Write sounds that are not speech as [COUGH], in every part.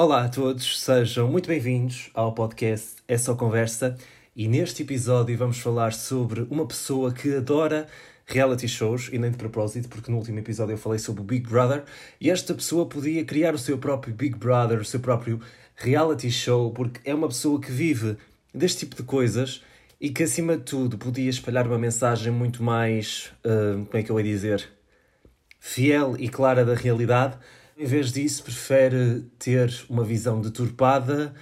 Olá a todos, sejam muito bem-vindos ao podcast É Só Conversa. E neste episódio vamos falar sobre uma pessoa que adora reality shows e nem de propósito, porque no último episódio eu falei sobre o Big Brother e esta pessoa podia criar o seu próprio Big Brother, o seu próprio reality show, porque é uma pessoa que vive deste tipo de coisas e que acima de tudo podia espalhar uma mensagem muito mais, uh, como é que eu ia dizer, fiel e clara da realidade em vez disso, prefere ter uma visão deturpada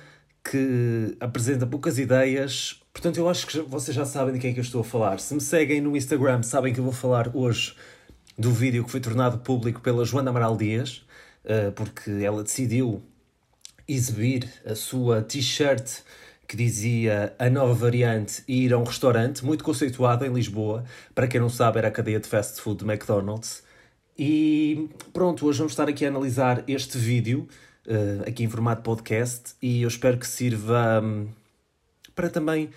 que apresenta poucas ideias. Portanto, eu acho que vocês já sabem de quem é que eu estou a falar. Se me seguem no Instagram, sabem que eu vou falar hoje do vídeo que foi tornado público pela Joana Amaral Dias, eh, porque ela decidiu exibir a sua t-shirt que dizia a nova variante e ir a um restaurante muito conceituado em Lisboa. Para quem não sabe, era a cadeia de fast food de McDonald's. E pronto, hoje vamos estar aqui a analisar este vídeo, uh, aqui em formato podcast, e eu espero que sirva um, para também.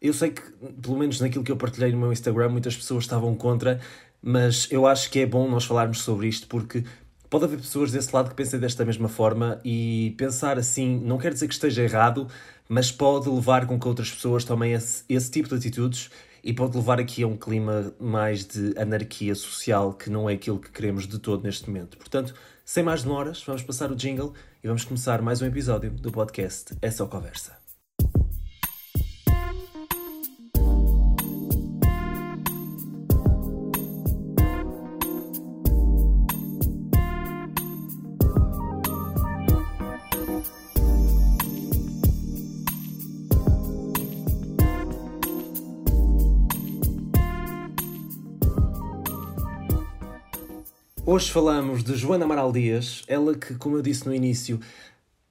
Eu sei que, pelo menos naquilo que eu partilhei no meu Instagram, muitas pessoas estavam contra, mas eu acho que é bom nós falarmos sobre isto porque pode haver pessoas desse lado que pensem desta mesma forma e pensar assim não quer dizer que esteja errado, mas pode levar com que outras pessoas tomem esse, esse tipo de atitudes e pode levar aqui a um clima mais de anarquia social que não é aquilo que queremos de todo neste momento. Portanto, sem mais demoras, vamos passar o jingle e vamos começar mais um episódio do podcast É Só Conversa. Hoje falamos de Joana Amaral Dias, ela que, como eu disse no início,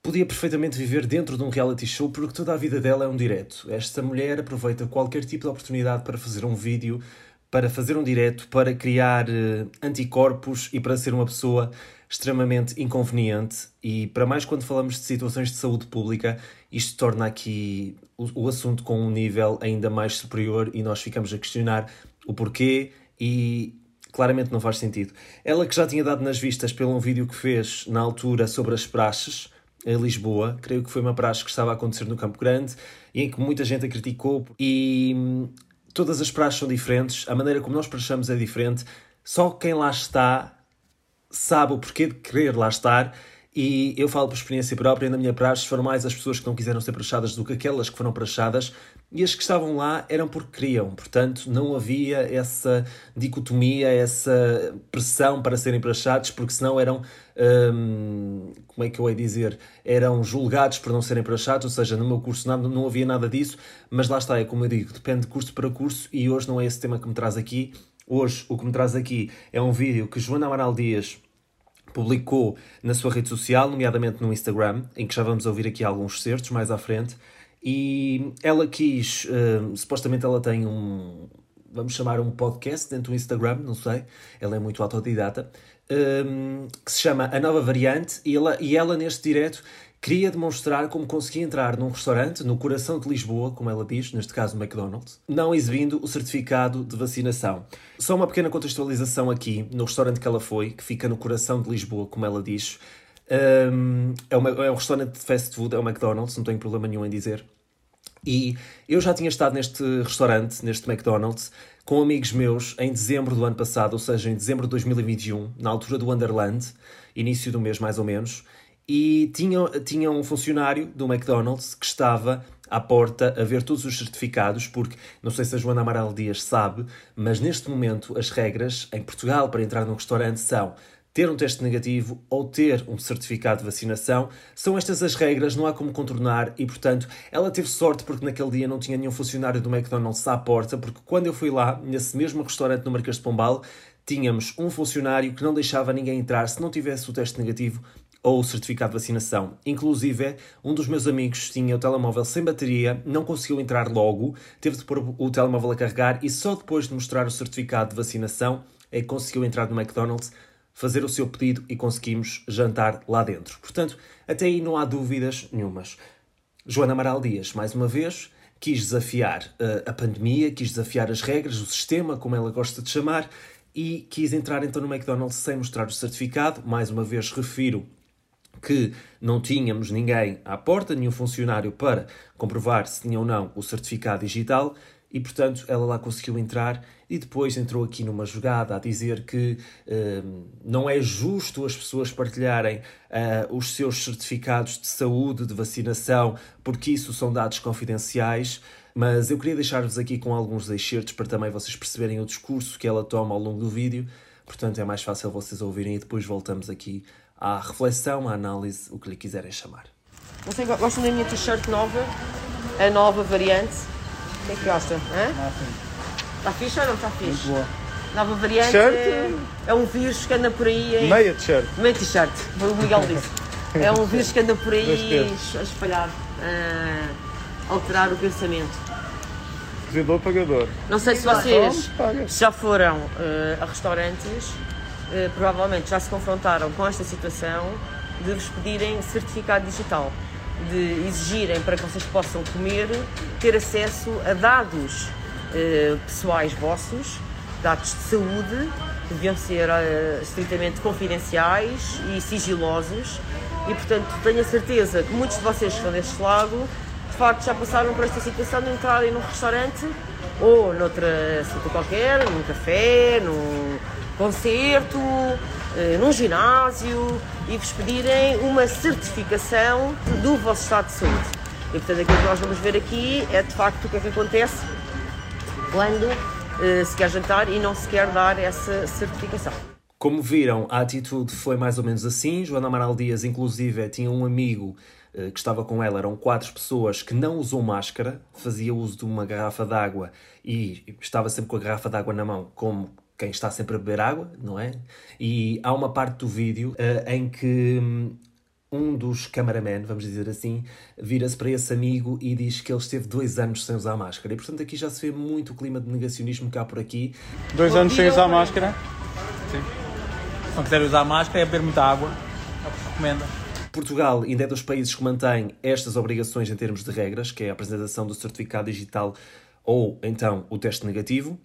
podia perfeitamente viver dentro de um reality show porque toda a vida dela é um direto. Esta mulher aproveita qualquer tipo de oportunidade para fazer um vídeo, para fazer um direto, para criar uh, anticorpos e para ser uma pessoa extremamente inconveniente. E para mais quando falamos de situações de saúde pública, isto torna aqui o, o assunto com um nível ainda mais superior e nós ficamos a questionar o porquê e claramente não faz sentido. Ela que já tinha dado nas vistas pelo um vídeo que fez na altura sobre as praxes em Lisboa, creio que foi uma praxe que estava a acontecer no Campo Grande e em que muita gente a criticou e hum, todas as praxes são diferentes, a maneira como nós praxamos é diferente, só quem lá está sabe o porquê de querer lá estar e eu falo por experiência própria, na minha praxe foram mais as pessoas que não quiseram ser praxadas do que aquelas que foram praxadas, e as que estavam lá eram porque queriam. Portanto, não havia essa dicotomia, essa pressão para serem praxados, porque senão eram, hum, como é que eu ia dizer, eram julgados por não serem praxados, ou seja, no meu curso não havia nada disso, mas lá está, é como eu digo, depende de curso para curso, e hoje não é esse tema que me traz aqui. Hoje, o que me traz aqui é um vídeo que Joana Amaral Dias publicou na sua rede social, nomeadamente no Instagram, em que já vamos ouvir aqui alguns certos mais à frente. E ela quis, uh, supostamente ela tem um, vamos chamar um podcast dentro do Instagram, não sei, ela é muito autodidata, um, que se chama A Nova Variante, e ela, e ela neste direto queria demonstrar como conseguia entrar num restaurante no coração de Lisboa, como ela diz, neste caso o McDonald's, não exibindo o certificado de vacinação. Só uma pequena contextualização aqui, no restaurante que ela foi, que fica no coração de Lisboa, como ela diz. Um, é, uma, é um restaurante de fast food, é o McDonald's, não tenho problema nenhum em dizer. E eu já tinha estado neste restaurante, neste McDonald's, com amigos meus em dezembro do ano passado, ou seja, em dezembro de 2021, na altura do Wonderland, início do mês mais ou menos, e tinha, tinha um funcionário do McDonald's que estava à porta a ver todos os certificados, porque não sei se a Joana Amaral Dias sabe, mas neste momento as regras em Portugal para entrar num restaurante são ter um teste negativo ou ter um certificado de vacinação. São estas as regras, não há como contornar e, portanto, ela teve sorte porque naquele dia não tinha nenhum funcionário do McDonald's à porta, porque quando eu fui lá, nesse mesmo restaurante no Marquês de Pombal, tínhamos um funcionário que não deixava ninguém entrar se não tivesse o teste negativo ou o certificado de vacinação. Inclusive, um dos meus amigos tinha o telemóvel sem bateria, não conseguiu entrar logo, teve de pôr o telemóvel a carregar e só depois de mostrar o certificado de vacinação é que conseguiu entrar no McDonald's, fazer o seu pedido e conseguimos jantar lá dentro. Portanto, até aí não há dúvidas nenhumas. Joana Amaral Dias, mais uma vez, quis desafiar uh, a pandemia, quis desafiar as regras, o sistema, como ela gosta de chamar, e quis entrar então no McDonald's sem mostrar o certificado. Mais uma vez refiro que não tínhamos ninguém à porta, nenhum funcionário para comprovar se tinha ou não o certificado digital e, portanto, ela lá conseguiu entrar e depois entrou aqui numa jogada a dizer que uh, não é justo as pessoas partilharem uh, os seus certificados de saúde, de vacinação, porque isso são dados confidenciais. Mas eu queria deixar-vos aqui com alguns excertos para também vocês perceberem o discurso que ela toma ao longo do vídeo. Portanto, é mais fácil vocês ouvirem e depois voltamos aqui à reflexão, à análise, o que lhe quiserem chamar. Você gosta da minha t-shirt nova? A nova variante? O que é que gosta? Está fixe ou não está fixe? Muito boa. Nova variante é, é um vírus que anda por aí. Em... Meia t-shirt. Meia t-shirt, o Miguel disse. [LAUGHS] é um vírus que anda por aí a espalhar, a alterar o pensamento. Cozidor pagador. Não sei se vocês já foram uh, a restaurantes, provavelmente já se confrontaram com esta situação de vos pedirem certificado digital de exigirem para que vocês possam comer, ter acesso a dados eh, pessoais vossos, dados de saúde, que deviam ser eh, estritamente confidenciais e sigilosos. E, portanto, tenho a certeza que muitos de vocês que estão deste lado, de facto, já passaram por esta situação de entrarem num restaurante ou noutra situação qualquer, num café, num concerto, eh, num ginásio e vos pedirem uma certificação do vosso estado de saúde. E portanto aquilo que nós vamos ver aqui é de facto o que é que acontece quando uh, se quer jantar e não se quer dar essa certificação. Como viram, a atitude foi mais ou menos assim. Joana Amaral Dias, inclusive, tinha um amigo uh, que estava com ela, eram quatro pessoas que não usou máscara, fazia uso de uma garrafa d'água e estava sempre com a garrafa d'água na mão, como quem está sempre a beber água, não é? E há uma parte do vídeo uh, em que hum, um dos cameramen, vamos dizer assim, vira-se para esse amigo e diz que ele esteve dois anos sem usar máscara. E portanto aqui já se vê muito o clima de negacionismo cá por aqui. Dois anos sem usar máscara? Sim. Se não quiser usar máscara é beber muita água. É que recomenda. Portugal ainda é dos países que mantém estas obrigações em termos de regras, que é a apresentação do certificado digital ou então o teste negativo.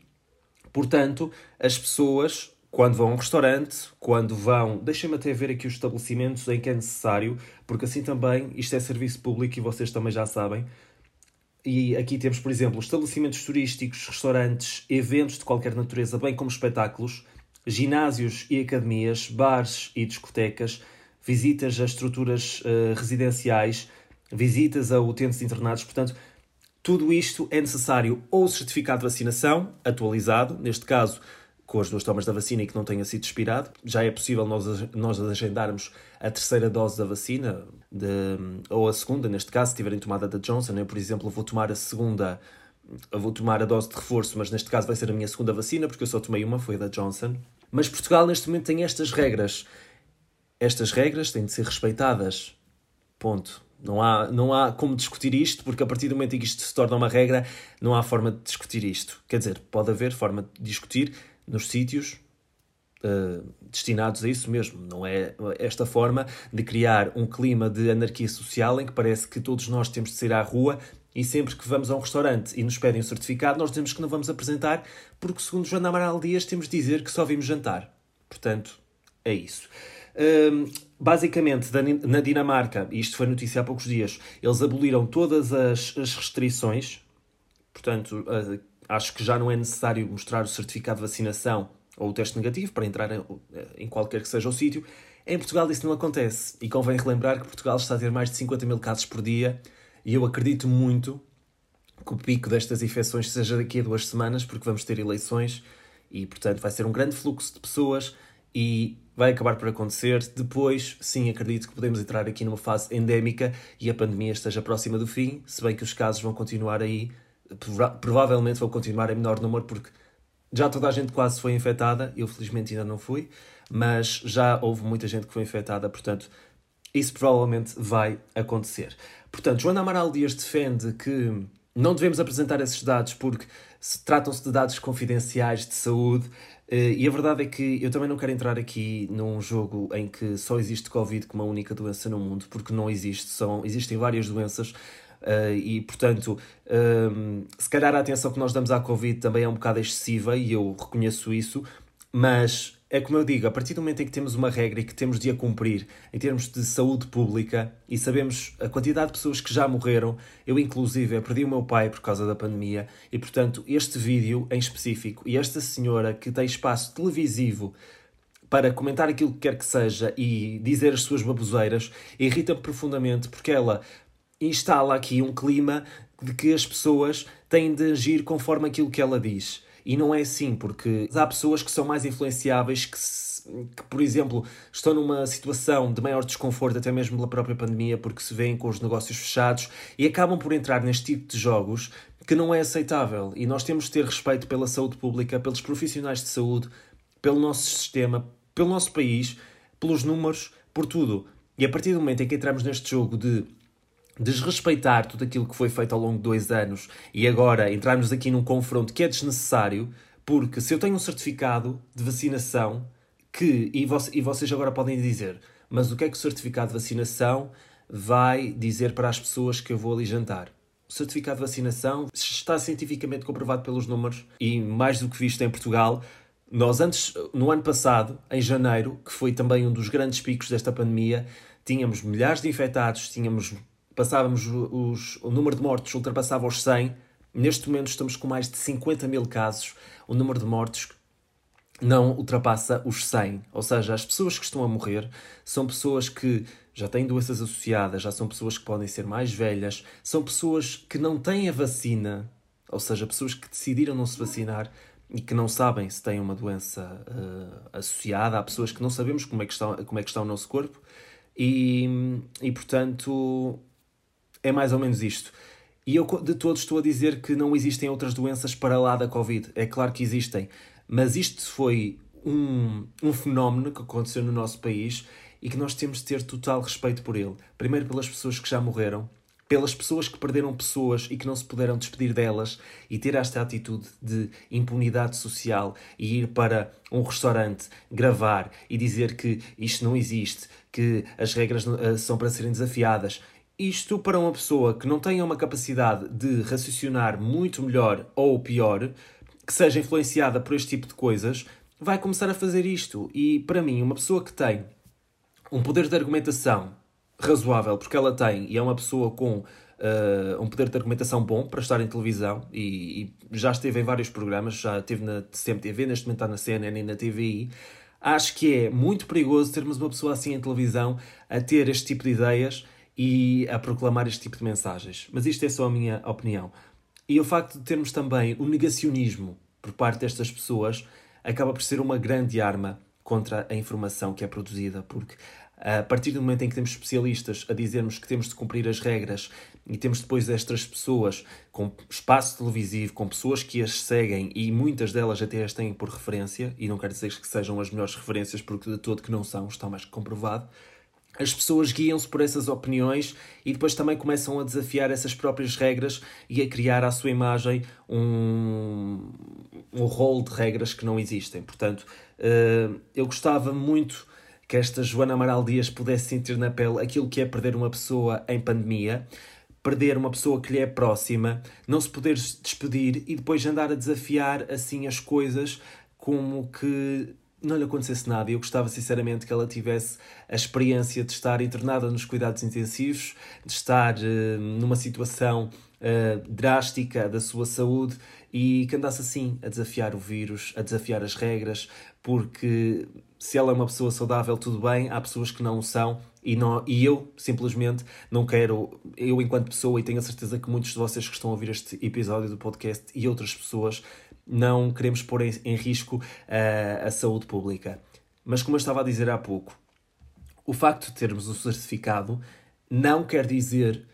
Portanto, as pessoas, quando vão a um restaurante, quando vão. Deixem-me até ver aqui os estabelecimentos em que é necessário, porque assim também isto é serviço público e vocês também já sabem. E aqui temos, por exemplo, estabelecimentos turísticos, restaurantes, eventos de qualquer natureza, bem como espetáculos, ginásios e academias, bares e discotecas, visitas a estruturas uh, residenciais, visitas a utentes internados. Portanto, tudo isto é necessário ou certificado de vacinação atualizado, neste caso com as duas tomas da vacina e que não tenha sido expirado. Já é possível nós, nós agendarmos a terceira dose da vacina, de, ou a segunda, neste caso, se tiverem tomada da Johnson. Eu, por exemplo, vou tomar a segunda, vou tomar a dose de reforço, mas neste caso vai ser a minha segunda vacina, porque eu só tomei uma, foi a da Johnson. Mas Portugal, neste momento, tem estas regras. Estas regras têm de ser respeitadas. Ponto. Não há, não há como discutir isto, porque a partir do momento em que isto se torna uma regra, não há forma de discutir isto. Quer dizer, pode haver forma de discutir nos sítios uh, destinados a isso mesmo. Não é esta forma de criar um clima de anarquia social em que parece que todos nós temos de sair à rua e sempre que vamos a um restaurante e nos pedem um certificado, nós dizemos que não vamos apresentar, porque segundo Joana Amaral Dias temos de dizer que só vimos jantar. Portanto, é isso. Uh, basicamente, na Dinamarca, e isto foi notícia há poucos dias, eles aboliram todas as, as restrições, portanto, uh, acho que já não é necessário mostrar o certificado de vacinação ou o teste negativo para entrar em, em qualquer que seja o sítio. Em Portugal isso não acontece, e convém relembrar que Portugal está a ter mais de 50 mil casos por dia, e eu acredito muito que o pico destas infecções seja daqui a duas semanas, porque vamos ter eleições, e portanto vai ser um grande fluxo de pessoas, e vai acabar por acontecer. Depois, sim, acredito que podemos entrar aqui numa fase endémica e a pandemia esteja próxima do fim, se bem que os casos vão continuar aí, provavelmente vão continuar em menor número, porque já toda a gente quase foi infectada, eu felizmente ainda não fui, mas já houve muita gente que foi infectada, portanto, isso provavelmente vai acontecer. Portanto, Joana Amaral Dias defende que não devemos apresentar esses dados porque tratam-se de dados confidenciais de saúde eh, e a verdade é que eu também não quero entrar aqui num jogo em que só existe Covid como uma única doença no mundo, porque não existe, são, existem várias doenças. Uh, e portanto, um, se calhar a atenção que nós damos à Covid também é um bocado excessiva e eu reconheço isso, mas é como eu digo, a partir do momento em que temos uma regra e que temos de a cumprir em termos de saúde pública e sabemos a quantidade de pessoas que já morreram, eu inclusive perdi o meu pai por causa da pandemia e portanto este vídeo em específico e esta senhora que tem espaço televisivo para comentar aquilo que quer que seja e dizer as suas baboseiras irrita-me profundamente porque ela instala aqui um clima de que as pessoas têm de agir conforme aquilo que ela diz. E não é assim, porque há pessoas que são mais influenciáveis que, que, por exemplo, estão numa situação de maior desconforto, até mesmo pela própria pandemia, porque se veem com os negócios fechados e acabam por entrar neste tipo de jogos que não é aceitável. E nós temos de ter respeito pela saúde pública, pelos profissionais de saúde, pelo nosso sistema, pelo nosso país, pelos números, por tudo. E a partir do momento em que entramos neste jogo de desrespeitar tudo aquilo que foi feito ao longo de dois anos e agora entrarmos aqui num confronto que é desnecessário, porque se eu tenho um certificado de vacinação que, e, e vocês agora podem dizer, mas o que é que o certificado de vacinação vai dizer para as pessoas que eu vou ali jantar? O certificado de vacinação está cientificamente comprovado pelos números e mais do que visto em Portugal, nós antes, no ano passado, em janeiro, que foi também um dos grandes picos desta pandemia, tínhamos milhares de infectados, tínhamos passávamos os, o número de mortos ultrapassava os 100. Neste momento estamos com mais de 50 mil casos. O número de mortos não ultrapassa os 100. Ou seja, as pessoas que estão a morrer são pessoas que já têm doenças associadas, já são pessoas que podem ser mais velhas, são pessoas que não têm a vacina, ou seja, pessoas que decidiram não se vacinar e que não sabem se têm uma doença uh, associada. Há pessoas que não sabemos como é que está, como é que está o nosso corpo e, e portanto, é mais ou menos isto. E eu de todos estou a dizer que não existem outras doenças para lá da Covid. É claro que existem. Mas isto foi um, um fenómeno que aconteceu no nosso país e que nós temos de ter total respeito por ele. Primeiro pelas pessoas que já morreram, pelas pessoas que perderam pessoas e que não se puderam despedir delas e ter esta atitude de impunidade social e ir para um restaurante gravar e dizer que isto não existe, que as regras eh, são para serem desafiadas. Isto para uma pessoa que não tenha uma capacidade de raciocinar muito melhor ou pior, que seja influenciada por este tipo de coisas, vai começar a fazer isto. E para mim, uma pessoa que tem um poder de argumentação razoável, porque ela tem, e é uma pessoa com uh, um poder de argumentação bom para estar em televisão, e, e já esteve em vários programas, já esteve na CMTV, neste momento está na CNN e na TVI. Acho que é muito perigoso termos uma pessoa assim em televisão a ter este tipo de ideias e a proclamar este tipo de mensagens. Mas isto é só a minha opinião. E o facto de termos também o negacionismo por parte destas pessoas acaba por ser uma grande arma contra a informação que é produzida, porque a partir do momento em que temos especialistas a dizermos que temos de cumprir as regras e temos depois estas pessoas com espaço televisivo, com pessoas que as seguem e muitas delas até as têm por referência, e não quero dizer que sejam as melhores referências, porque de todo que não são, está mais que comprovado as pessoas guiam-se por essas opiniões e depois também começam a desafiar essas próprias regras e a criar à sua imagem um, um rol de regras que não existem. Portanto, uh, eu gostava muito que esta Joana Amaral Dias pudesse sentir na pele aquilo que é perder uma pessoa em pandemia, perder uma pessoa que lhe é próxima, não se poder despedir e depois andar a desafiar assim as coisas como que não lhe acontecesse nada. Eu gostava sinceramente que ela tivesse a experiência de estar internada nos cuidados intensivos, de estar uh, numa situação uh, drástica da sua saúde e que andasse assim a desafiar o vírus, a desafiar as regras, porque se ela é uma pessoa saudável, tudo bem, há pessoas que não o são e, não, e eu simplesmente não quero, eu enquanto pessoa, e tenho a certeza que muitos de vocês que estão a ouvir este episódio do podcast e outras pessoas não queremos pôr em, em risco a, a saúde pública. Mas como eu estava a dizer há pouco, o facto de termos o certificado não quer dizer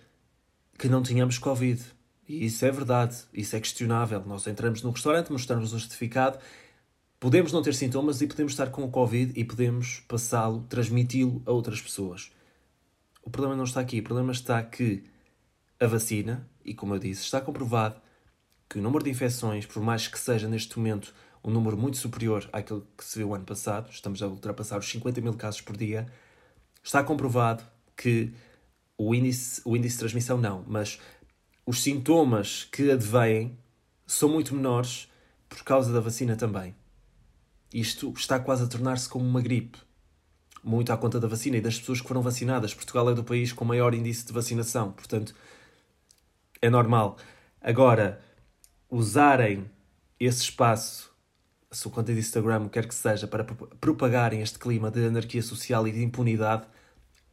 que não tenhamos Covid. E isso é verdade, isso é questionável. Nós entramos num restaurante, mostramos o certificado, podemos não ter sintomas e podemos estar com o Covid e podemos passá-lo, transmiti-lo a outras pessoas. O problema não está aqui, o problema está que a vacina, e como eu disse, está comprovado que o número de infecções, por mais que seja neste momento um número muito superior àquele que se viu ano passado, estamos a ultrapassar os 50 mil casos por dia, está comprovado que o índice, o índice de transmissão não, mas os sintomas que advêm são muito menores por causa da vacina também. Isto está quase a tornar-se como uma gripe. Muito à conta da vacina e das pessoas que foram vacinadas. Portugal é do país com maior índice de vacinação, portanto, é normal. Agora, usarem esse espaço, a sua conta de Instagram, quer que seja, para propagarem este clima de anarquia social e de impunidade,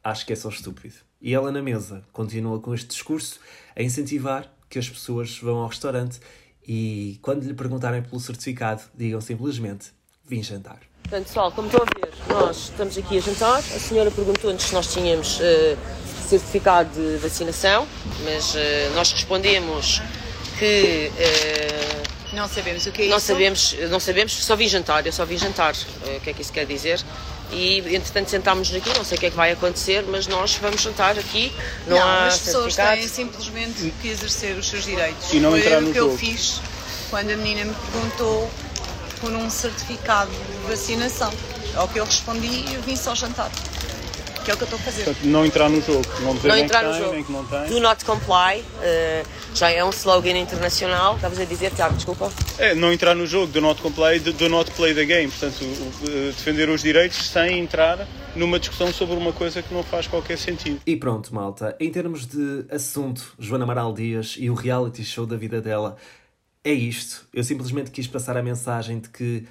acho que é só estúpido. E ela na mesa continua com este discurso a incentivar que as pessoas vão ao restaurante e quando lhe perguntarem pelo certificado, digam simplesmente vim jantar. Portanto, pessoal, como estão a ver, nós estamos aqui a jantar. A senhora perguntou-nos se nós tínhamos uh, certificado de vacinação, mas uh, nós respondemos que. Uh, não sabemos o que é não isso. Sabemos, não sabemos, só vim jantar, eu só vim jantar. o que é que isso quer dizer? e entretanto sentámos-nos aqui, não sei o que é que vai acontecer, mas nós vamos jantar aqui, não, não há as pessoas têm simplesmente que exercer os seus direitos. E não Foi entrar o no que jogo. eu fiz quando a menina me perguntou por um certificado de vacinação. Ao que eu respondi, eu vim só jantar. Que é o que eu estou a fazer. Portanto, não entrar no jogo. Não dizer não nem entrar que no tem, jogo. nem que não tem. Do not comply. Uh, já é um slogan internacional. Estavas a dizer, Tiago, desculpa. É, não entrar no jogo. Do not comply, do not play the game. Portanto, defender os direitos sem entrar numa discussão sobre uma coisa que não faz qualquer sentido. E pronto, malta. Em termos de assunto, Joana Amaral Dias e o reality show da vida dela, é isto. Eu simplesmente quis passar a mensagem de que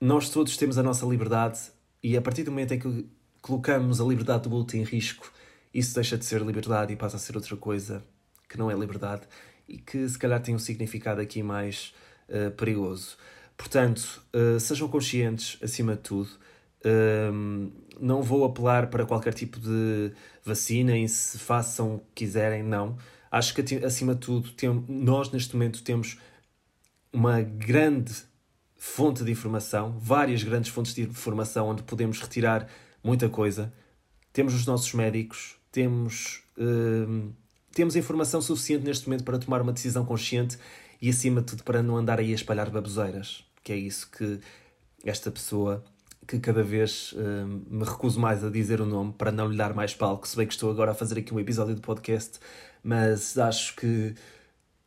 nós todos temos a nossa liberdade e a partir do momento em que colocamos a liberdade do outro em risco, isso deixa de ser liberdade e passa a ser outra coisa que não é liberdade e que se calhar tem um significado aqui mais uh, perigoso. Portanto, uh, sejam conscientes acima de tudo. Uh, não vou apelar para qualquer tipo de vacina e se façam o que quiserem, não. Acho que acima de tudo, tem, nós neste momento temos uma grande fonte de informação, várias grandes fontes de informação onde podemos retirar muita coisa. Temos os nossos médicos, temos, uh, temos informação suficiente neste momento para tomar uma decisão consciente e, acima de tudo, para não andar aí a espalhar baboseiras, que é isso que esta pessoa, que cada vez uh, me recuso mais a dizer o nome para não lhe dar mais palco, se bem que estou agora a fazer aqui um episódio de podcast, mas acho que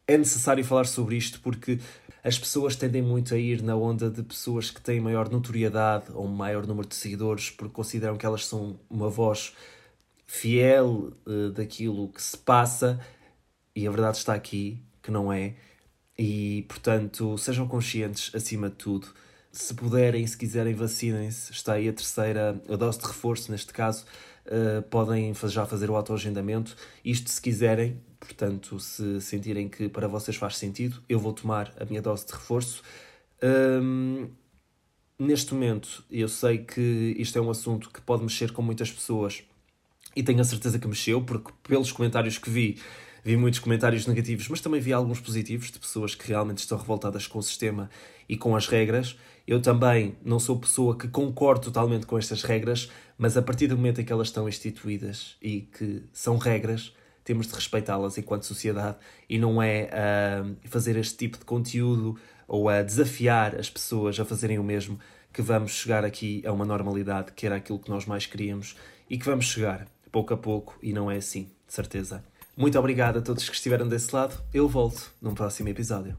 é necessário falar sobre isto porque as pessoas tendem muito a ir na onda de pessoas que têm maior notoriedade ou maior número de seguidores porque consideram que elas são uma voz fiel uh, daquilo que se passa e a verdade está aqui, que não é. E, portanto, sejam conscientes acima de tudo. Se puderem, se quiserem, vacinem-se. Está aí a terceira, a dose de reforço, neste caso. Uh, podem já fazer o autoagendamento. Isto se quiserem, portanto, se sentirem que para vocês faz sentido, eu vou tomar a minha dose de reforço. Um, neste momento, eu sei que isto é um assunto que pode mexer com muitas pessoas e tenho a certeza que mexeu, porque pelos comentários que vi, vi muitos comentários negativos, mas também vi alguns positivos de pessoas que realmente estão revoltadas com o sistema e com as regras. Eu também não sou pessoa que concordo totalmente com estas regras, mas a partir do momento em que elas estão instituídas e que são regras, temos de respeitá-las enquanto sociedade e não é uh, fazer este tipo de conteúdo ou a desafiar as pessoas a fazerem o mesmo que vamos chegar aqui a uma normalidade que era aquilo que nós mais queríamos e que vamos chegar pouco a pouco e não é assim, de certeza. Muito obrigado a todos que estiveram desse lado. Eu volto num próximo episódio.